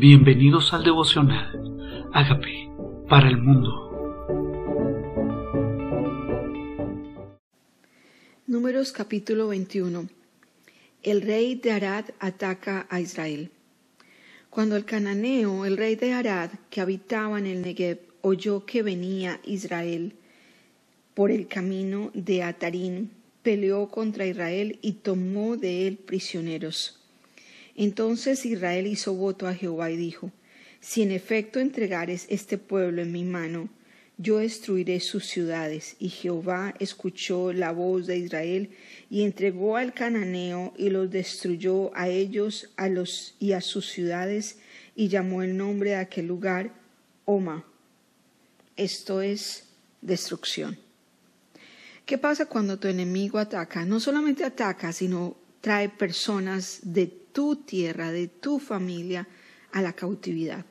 Bienvenidos al devocional. Hágame para el mundo. Números capítulo 21. El rey de Arad ataca a Israel. Cuando el cananeo, el rey de Arad, que habitaba en el Negev, oyó que venía Israel por el camino de Atarín, peleó contra Israel y tomó de él prisioneros. Entonces Israel hizo voto a Jehová y dijo, Si en efecto entregares este pueblo en mi mano, yo destruiré sus ciudades. Y Jehová escuchó la voz de Israel y entregó al cananeo y los destruyó a ellos a los, y a sus ciudades y llamó el nombre de aquel lugar Oma. Esto es destrucción. ¿Qué pasa cuando tu enemigo ataca? No solamente ataca, sino trae personas de tu tierra, de tu familia, a la cautividad.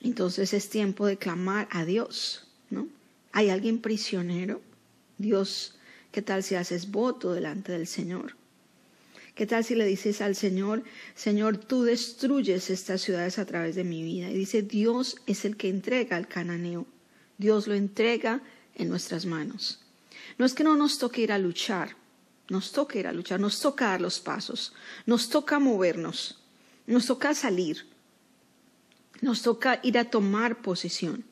Entonces es tiempo de clamar a Dios, ¿no? ¿Hay alguien prisionero? Dios, ¿qué tal si haces voto delante del Señor? ¿Qué tal si le dices al Señor, Señor, tú destruyes estas ciudades a través de mi vida? Y dice, Dios es el que entrega al cananeo. Dios lo entrega en nuestras manos. No es que no nos toque ir a luchar, nos toca ir a luchar, nos toca dar los pasos, nos toca movernos, nos toca salir, nos toca ir a tomar posición,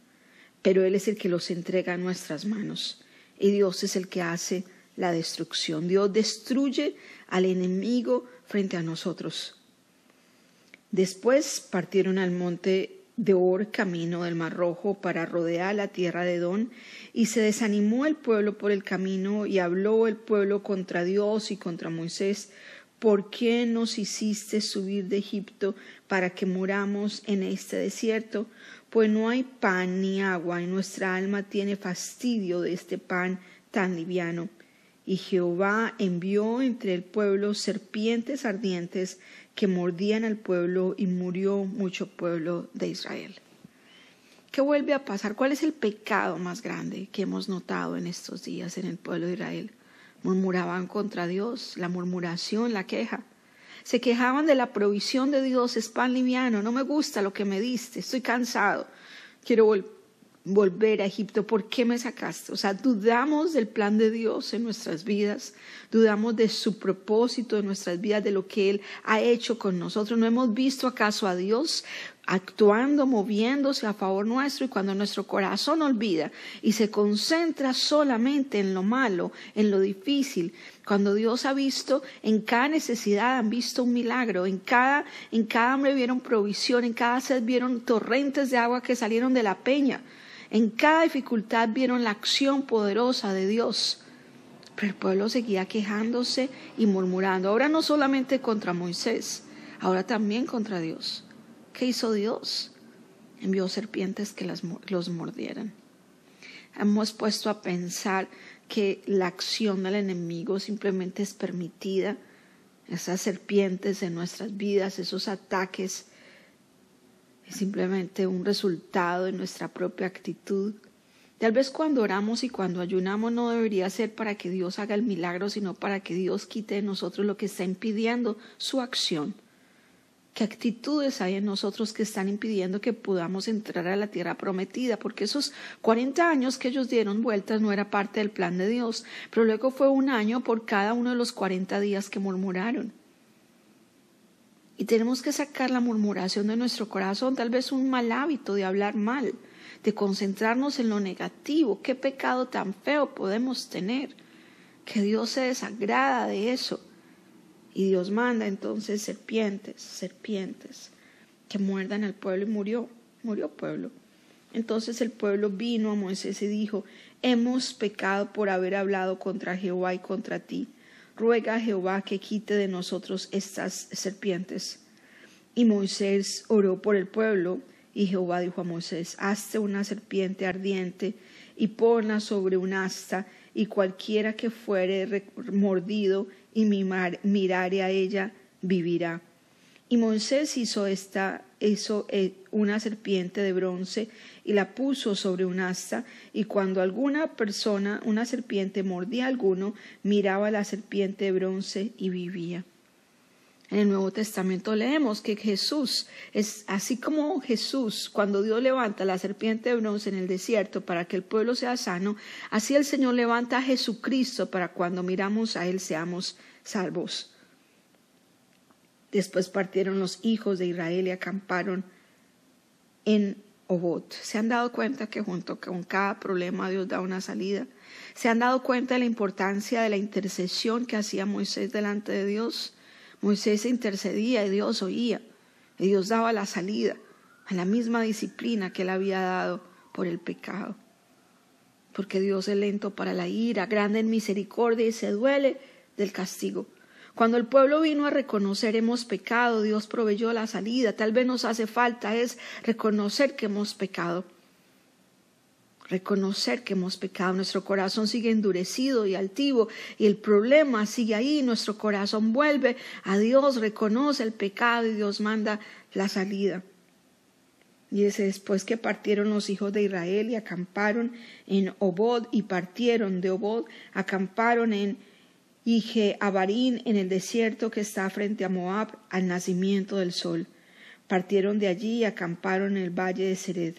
pero Él es el que los entrega a nuestras manos y Dios es el que hace la destrucción. Dios destruye al enemigo frente a nosotros. Después partieron al monte de Or camino del Mar Rojo para rodear la tierra de Don, y se desanimó el pueblo por el camino, y habló el pueblo contra Dios y contra Moisés, ¿por qué nos hiciste subir de Egipto para que muramos en este desierto? Pues no hay pan ni agua, y nuestra alma tiene fastidio de este pan tan liviano. Y Jehová envió entre el pueblo serpientes ardientes que mordían al pueblo y murió mucho pueblo de Israel. ¿Qué vuelve a pasar? ¿Cuál es el pecado más grande que hemos notado en estos días en el pueblo de Israel? Murmuraban contra Dios, la murmuración, la queja. Se quejaban de la provisión de Dios, es pan liviano, no me gusta lo que me diste, estoy cansado, quiero volver volver a Egipto, ¿por qué me sacaste? O sea, dudamos del plan de Dios en nuestras vidas, dudamos de su propósito en nuestras vidas, de lo que Él ha hecho con nosotros. ¿No hemos visto acaso a Dios actuando, moviéndose a favor nuestro y cuando nuestro corazón olvida y se concentra solamente en lo malo, en lo difícil, cuando Dios ha visto en cada necesidad, han visto un milagro, en cada, en cada hambre vieron provisión, en cada sed vieron torrentes de agua que salieron de la peña. En cada dificultad vieron la acción poderosa de Dios. Pero el pueblo seguía quejándose y murmurando. Ahora no solamente contra Moisés, ahora también contra Dios. ¿Qué hizo Dios? Envió serpientes que los mordieran. Hemos puesto a pensar que la acción del enemigo simplemente es permitida. Esas serpientes en nuestras vidas, esos ataques es simplemente un resultado de nuestra propia actitud. Tal vez cuando oramos y cuando ayunamos no debería ser para que Dios haga el milagro, sino para que Dios quite de nosotros lo que está impidiendo su acción. ¿Qué actitudes hay en nosotros que están impidiendo que podamos entrar a la tierra prometida? Porque esos 40 años que ellos dieron vueltas no era parte del plan de Dios, pero luego fue un año por cada uno de los 40 días que murmuraron. Y tenemos que sacar la murmuración de nuestro corazón, tal vez un mal hábito de hablar mal, de concentrarnos en lo negativo. ¿Qué pecado tan feo podemos tener? Que Dios se desagrada de eso. Y Dios manda entonces serpientes, serpientes, que muerdan al pueblo y murió, murió pueblo. Entonces el pueblo vino a Moisés y dijo, hemos pecado por haber hablado contra Jehová y contra ti ruega a Jehová que quite de nosotros estas serpientes. Y Moisés oró por el pueblo, y Jehová dijo a Moisés, hazte una serpiente ardiente y ponla sobre un asta, y cualquiera que fuere mordido y mirare a ella, vivirá. Y Moisés hizo esta, hizo eh, una serpiente de bronce y la puso sobre un asta, y cuando alguna persona, una serpiente, mordía a alguno, miraba a la serpiente de bronce y vivía. En el Nuevo Testamento leemos que Jesús es así como Jesús, cuando Dios levanta la serpiente de bronce en el desierto para que el pueblo sea sano, así el Señor levanta a Jesucristo para cuando miramos a Él seamos salvos. Después partieron los hijos de Israel y acamparon en Obot. ¿Se han dado cuenta que junto con cada problema Dios da una salida? ¿Se han dado cuenta de la importancia de la intercesión que hacía Moisés delante de Dios? Moisés intercedía y Dios oía, y Dios daba la salida a la misma disciplina que él había dado por el pecado. Porque Dios es lento para la ira, grande en misericordia y se duele del castigo. Cuando el pueblo vino a reconocer hemos pecado, Dios proveyó la salida. Tal vez nos hace falta es reconocer que hemos pecado reconocer que hemos pecado, nuestro corazón sigue endurecido y altivo y el problema sigue ahí, nuestro corazón vuelve a Dios, reconoce el pecado y Dios manda la salida. Y es después que partieron los hijos de Israel y acamparon en Obod y partieron de Obod, acamparon en Ije Abarín en el desierto que está frente a Moab al nacimiento del sol. Partieron de allí y acamparon en el valle de Sered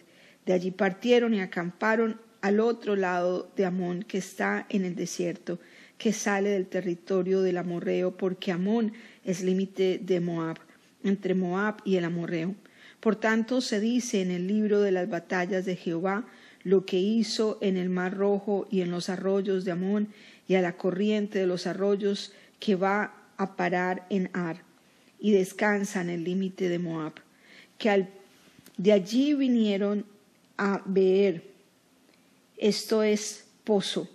de allí partieron y acamparon al otro lado de Amón, que está en el desierto, que sale del territorio del amorreo, porque Amón es límite de Moab, entre Moab y el amorreo. Por tanto, se dice en el libro de las batallas de Jehová lo que hizo en el mar rojo y en los arroyos de Amón y a la corriente de los arroyos que va a parar en Ar y descansa en el límite de Moab, que al, de allí vinieron a ver. Esto es pozo.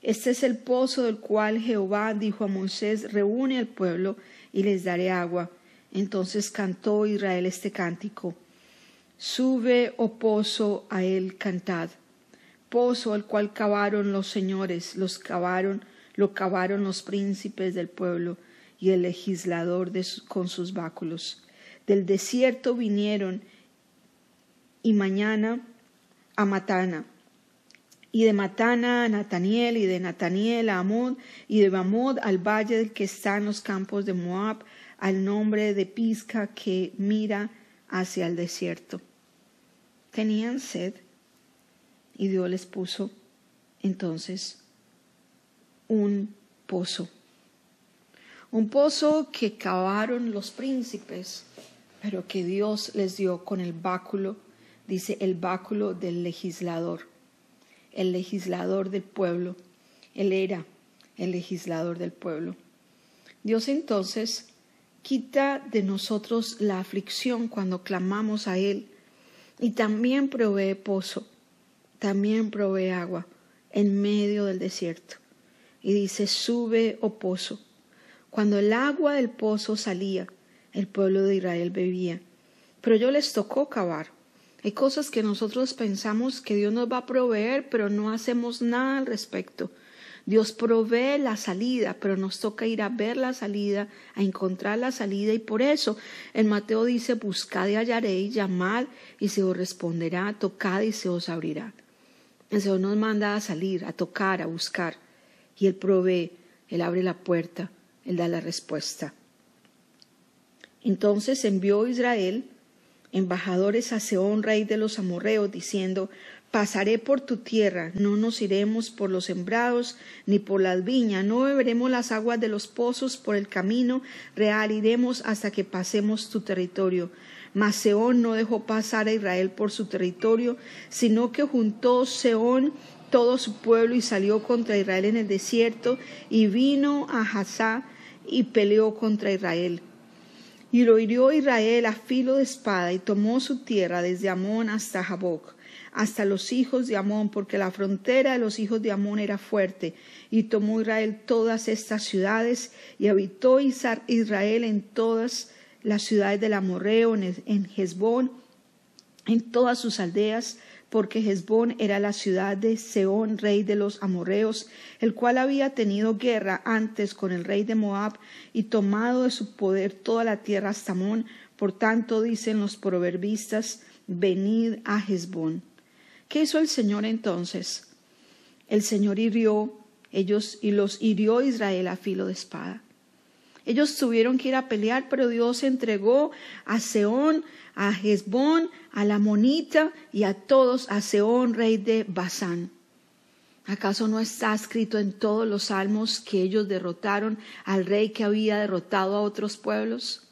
Este es el pozo del cual Jehová dijo a Moisés, reúne al pueblo y les daré agua. Entonces cantó Israel este cántico. Sube, oh pozo, a él cantad. Pozo al cual cavaron los señores, los cavaron, lo cavaron los príncipes del pueblo y el legislador con sus báculos. Del desierto vinieron y mañana a Matana, y de Matana a Nataniel, y de Nataniel a Amod, y de Amod al valle del que está en los campos de Moab, al nombre de Pisca que mira hacia el desierto. Tenían sed, y Dios les puso entonces un pozo. Un pozo que cavaron los príncipes, pero que Dios les dio con el báculo dice el báculo del legislador, el legislador del pueblo. Él era el legislador del pueblo. Dios entonces quita de nosotros la aflicción cuando clamamos a Él y también provee pozo, también provee agua en medio del desierto. Y dice, sube, oh pozo. Cuando el agua del pozo salía, el pueblo de Israel bebía. Pero yo les tocó cavar hay cosas que nosotros pensamos que Dios nos va a proveer, pero no hacemos nada al respecto. Dios provee la salida, pero nos toca ir a ver la salida, a encontrar la salida, y por eso el Mateo dice, buscad y hallaréis, llamad y se os responderá, tocad y se os abrirá. El Señor nos manda a salir, a tocar, a buscar, y Él provee, Él abre la puerta, Él da la respuesta. Entonces envió Israel embajadores a Seón, rey de los amorreos, diciendo, Pasaré por tu tierra, no nos iremos por los sembrados ni por las viñas, no beberemos las aguas de los pozos por el camino real, iremos hasta que pasemos tu territorio. Mas Seón no dejó pasar a Israel por su territorio, sino que juntó Seón todo su pueblo y salió contra Israel en el desierto, y vino a Hazá y peleó contra Israel. Y lo hirió Israel a filo de espada y tomó su tierra desde Amón hasta Jaboc, hasta los hijos de Amón, porque la frontera de los hijos de Amón era fuerte. Y tomó Israel todas estas ciudades y habitó Israel en todas las ciudades del Amorreo, en Hezbón, en todas sus aldeas, porque Hezbón era la ciudad de Seón, rey de los amorreos, el cual había tenido guerra antes con el rey de Moab y tomado de su poder toda la tierra hasta Amón. Por tanto, dicen los proverbistas, venid a Hezbón. ¿Qué hizo el Señor entonces? El Señor hirió ellos y los hirió Israel a filo de espada. Ellos tuvieron que ir a pelear, pero Dios entregó a Seón, a Hezbón, a la Monita y a todos a Seón, rey de Basán. ¿Acaso no está escrito en todos los salmos que ellos derrotaron al rey que había derrotado a otros pueblos?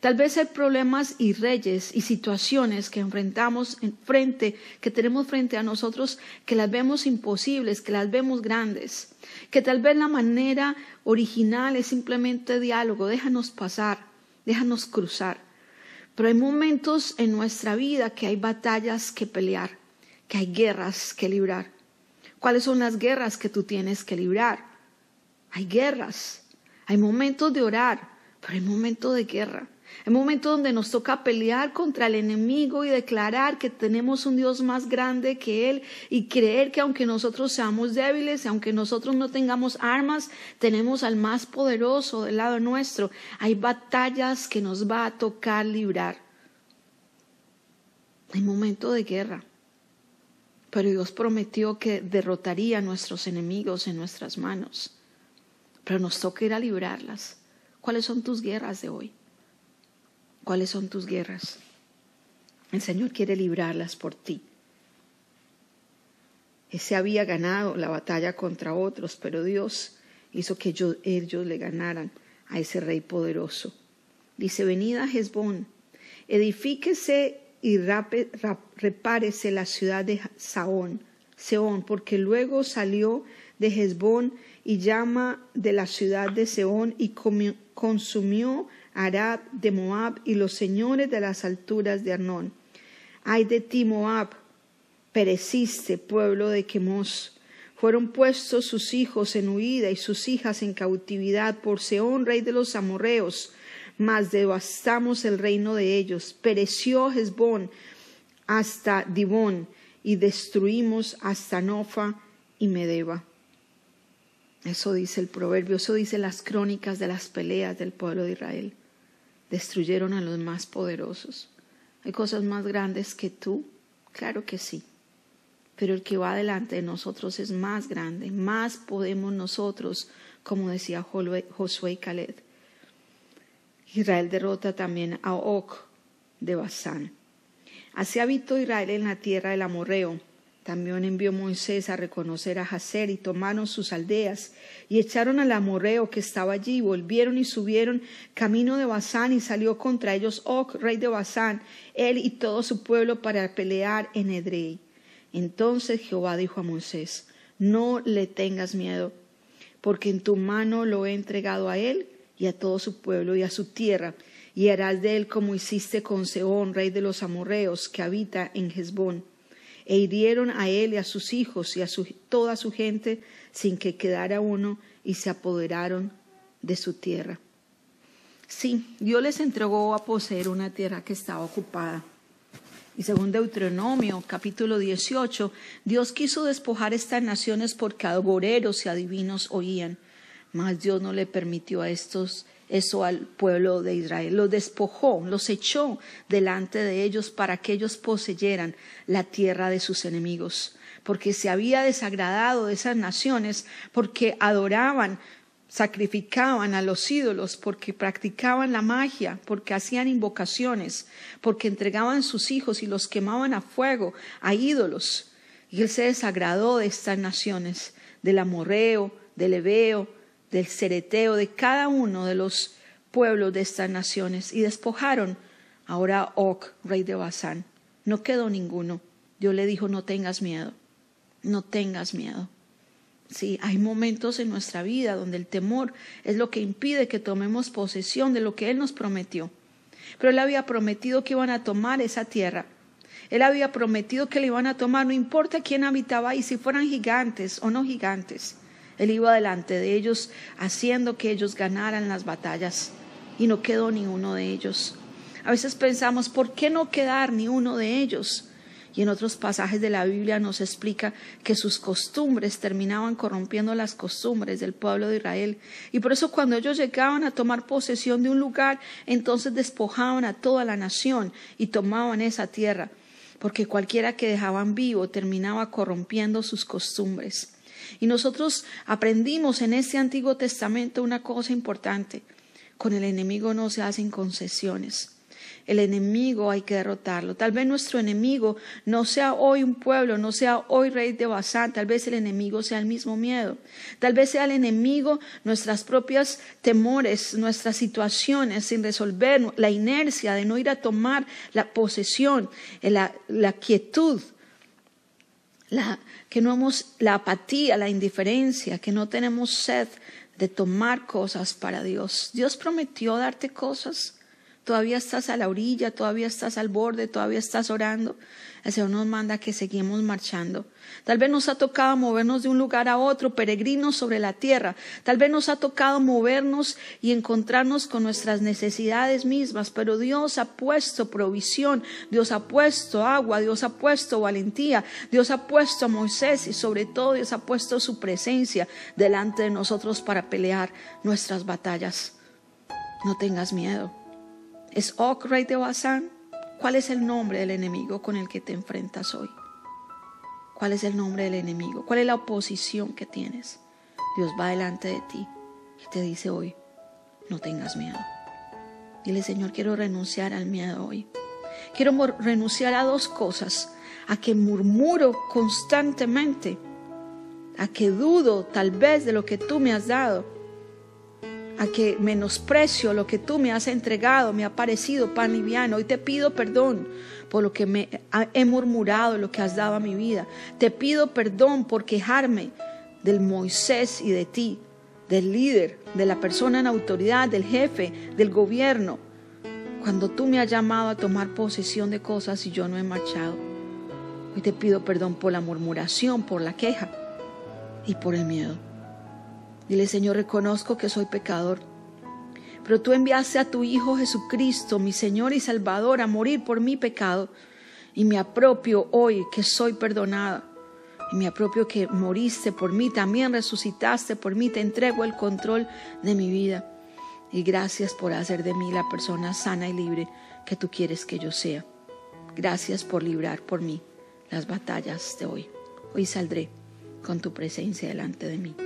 Tal vez hay problemas y reyes y situaciones que enfrentamos en frente, que tenemos frente a nosotros, que las vemos imposibles, que las vemos grandes, que tal vez la manera original es simplemente diálogo, déjanos pasar, déjanos cruzar. Pero hay momentos en nuestra vida que hay batallas que pelear, que hay guerras que librar. ¿Cuáles son las guerras que tú tienes que librar? Hay guerras, hay momentos de orar, pero hay momentos de guerra. Hay momentos donde nos toca pelear contra el enemigo y declarar que tenemos un Dios más grande que Él y creer que aunque nosotros seamos débiles, aunque nosotros no tengamos armas, tenemos al más poderoso del lado nuestro. Hay batallas que nos va a tocar librar. Hay momentos de guerra. Pero Dios prometió que derrotaría a nuestros enemigos en nuestras manos. Pero nos toca ir a librarlas. ¿Cuáles son tus guerras de hoy? ¿Cuáles son tus guerras? El Señor quiere librarlas por ti. Ese había ganado la batalla contra otros, pero Dios hizo que ellos, le ganaran a ese rey poderoso. Dice, venid a Hezbón, edifíquese y repárese la ciudad de Saón, Seón, porque luego salió de Hezbón y llama de la ciudad de Seón y consumió Arad de Moab y los señores de las alturas de Arnón. Ay de ti, Moab, pereciste, pueblo de Quemos. Fueron puestos sus hijos en huida y sus hijas en cautividad por Seón, rey de los amorreos mas devastamos el reino de ellos. Pereció Hezbón hasta Dibón y destruimos hasta Nofa y Medeba. Eso dice el proverbio, eso dice las crónicas de las peleas del pueblo de Israel. Destruyeron a los más poderosos. ¿Hay cosas más grandes que tú? Claro que sí. Pero el que va delante de nosotros es más grande, más podemos nosotros, como decía Josué y Caleb. Israel derrota también a Oc de Basán. Así habitó Israel en la tierra del Amorreo. También envió Moisés a reconocer a Hazer y tomaron sus aldeas y echaron al amorreo que estaba allí, volvieron y subieron camino de Basán y salió contra ellos Oc, rey de Basán, él y todo su pueblo para pelear en Edrei. Entonces Jehová dijo a Moisés, no le tengas miedo, porque en tu mano lo he entregado a él y a todo su pueblo y a su tierra, y harás de él como hiciste con Seón, rey de los amorreos, que habita en Hezbón. E hirieron a él y a sus hijos y a toda su gente sin que quedara uno, y se apoderaron de su tierra. Sí, Dios les entregó a poseer una tierra que estaba ocupada. Y según Deuteronomio capítulo 18, Dios quiso despojar estas naciones porque agoreros y adivinos oían. Mas Dios no le permitió a estos eso al pueblo de Israel. Los despojó, los echó delante de ellos para que ellos poseyeran la tierra de sus enemigos, porque se había desagradado de esas naciones, porque adoraban, sacrificaban a los ídolos, porque practicaban la magia, porque hacían invocaciones, porque entregaban sus hijos y los quemaban a fuego a ídolos. Y él se desagradó de estas naciones, del amorreo, del ebeo, del cereteo de cada uno de los pueblos de estas naciones y despojaron ahora Og, rey de Basán. No quedó ninguno. Dios le dijo, no tengas miedo, no tengas miedo. Sí, hay momentos en nuestra vida donde el temor es lo que impide que tomemos posesión de lo que Él nos prometió. Pero Él había prometido que iban a tomar esa tierra. Él había prometido que le iban a tomar, no importa quién habitaba ahí, si fueran gigantes o no gigantes. Él iba delante de ellos haciendo que ellos ganaran las batallas y no quedó ni uno de ellos. A veces pensamos, ¿por qué no quedar ni uno de ellos? Y en otros pasajes de la Biblia nos explica que sus costumbres terminaban corrompiendo las costumbres del pueblo de Israel. Y por eso cuando ellos llegaban a tomar posesión de un lugar, entonces despojaban a toda la nación y tomaban esa tierra, porque cualquiera que dejaban vivo terminaba corrompiendo sus costumbres. Y nosotros aprendimos en ese Antiguo Testamento una cosa importante. Con el enemigo no se hacen concesiones. El enemigo hay que derrotarlo. Tal vez nuestro enemigo no sea hoy un pueblo, no sea hoy rey de Basán, tal vez el enemigo sea el mismo miedo. Tal vez sea el enemigo nuestras propias temores, nuestras situaciones sin resolver, la inercia de no ir a tomar la posesión, la, la quietud, la, que no hemos la apatía, la indiferencia, que no tenemos sed de tomar cosas para Dios. Dios prometió darte cosas todavía estás a la orilla, todavía estás al borde, todavía estás orando. El Señor nos manda que seguimos marchando. Tal vez nos ha tocado movernos de un lugar a otro, peregrinos sobre la tierra. Tal vez nos ha tocado movernos y encontrarnos con nuestras necesidades mismas, pero Dios ha puesto provisión, Dios ha puesto agua, Dios ha puesto valentía, Dios ha puesto a Moisés y sobre todo Dios ha puesto su presencia delante de nosotros para pelear nuestras batallas. No tengas miedo. ¿Es de Basán? ¿Cuál es el nombre del enemigo con el que te enfrentas hoy? ¿Cuál es el nombre del enemigo? ¿Cuál es la oposición que tienes? Dios va delante de ti y te dice hoy, no tengas miedo. Dile, Señor, quiero renunciar al miedo hoy. Quiero renunciar a dos cosas, a que murmuro constantemente, a que dudo tal vez de lo que tú me has dado a que menosprecio lo que tú me has entregado, me ha parecido pan liviano. Hoy te pido perdón por lo que me he murmurado, lo que has dado a mi vida. Te pido perdón por quejarme del Moisés y de ti, del líder, de la persona en autoridad, del jefe, del gobierno, cuando tú me has llamado a tomar posesión de cosas y yo no he marchado. Hoy te pido perdón por la murmuración, por la queja y por el miedo. Dile, Señor, reconozco que soy pecador, pero tú enviaste a tu Hijo Jesucristo, mi Señor y Salvador, a morir por mi pecado. Y me apropio hoy que soy perdonada. Y me apropio que moriste por mí, también resucitaste por mí, te entrego el control de mi vida. Y gracias por hacer de mí la persona sana y libre que tú quieres que yo sea. Gracias por librar por mí las batallas de hoy. Hoy saldré con tu presencia delante de mí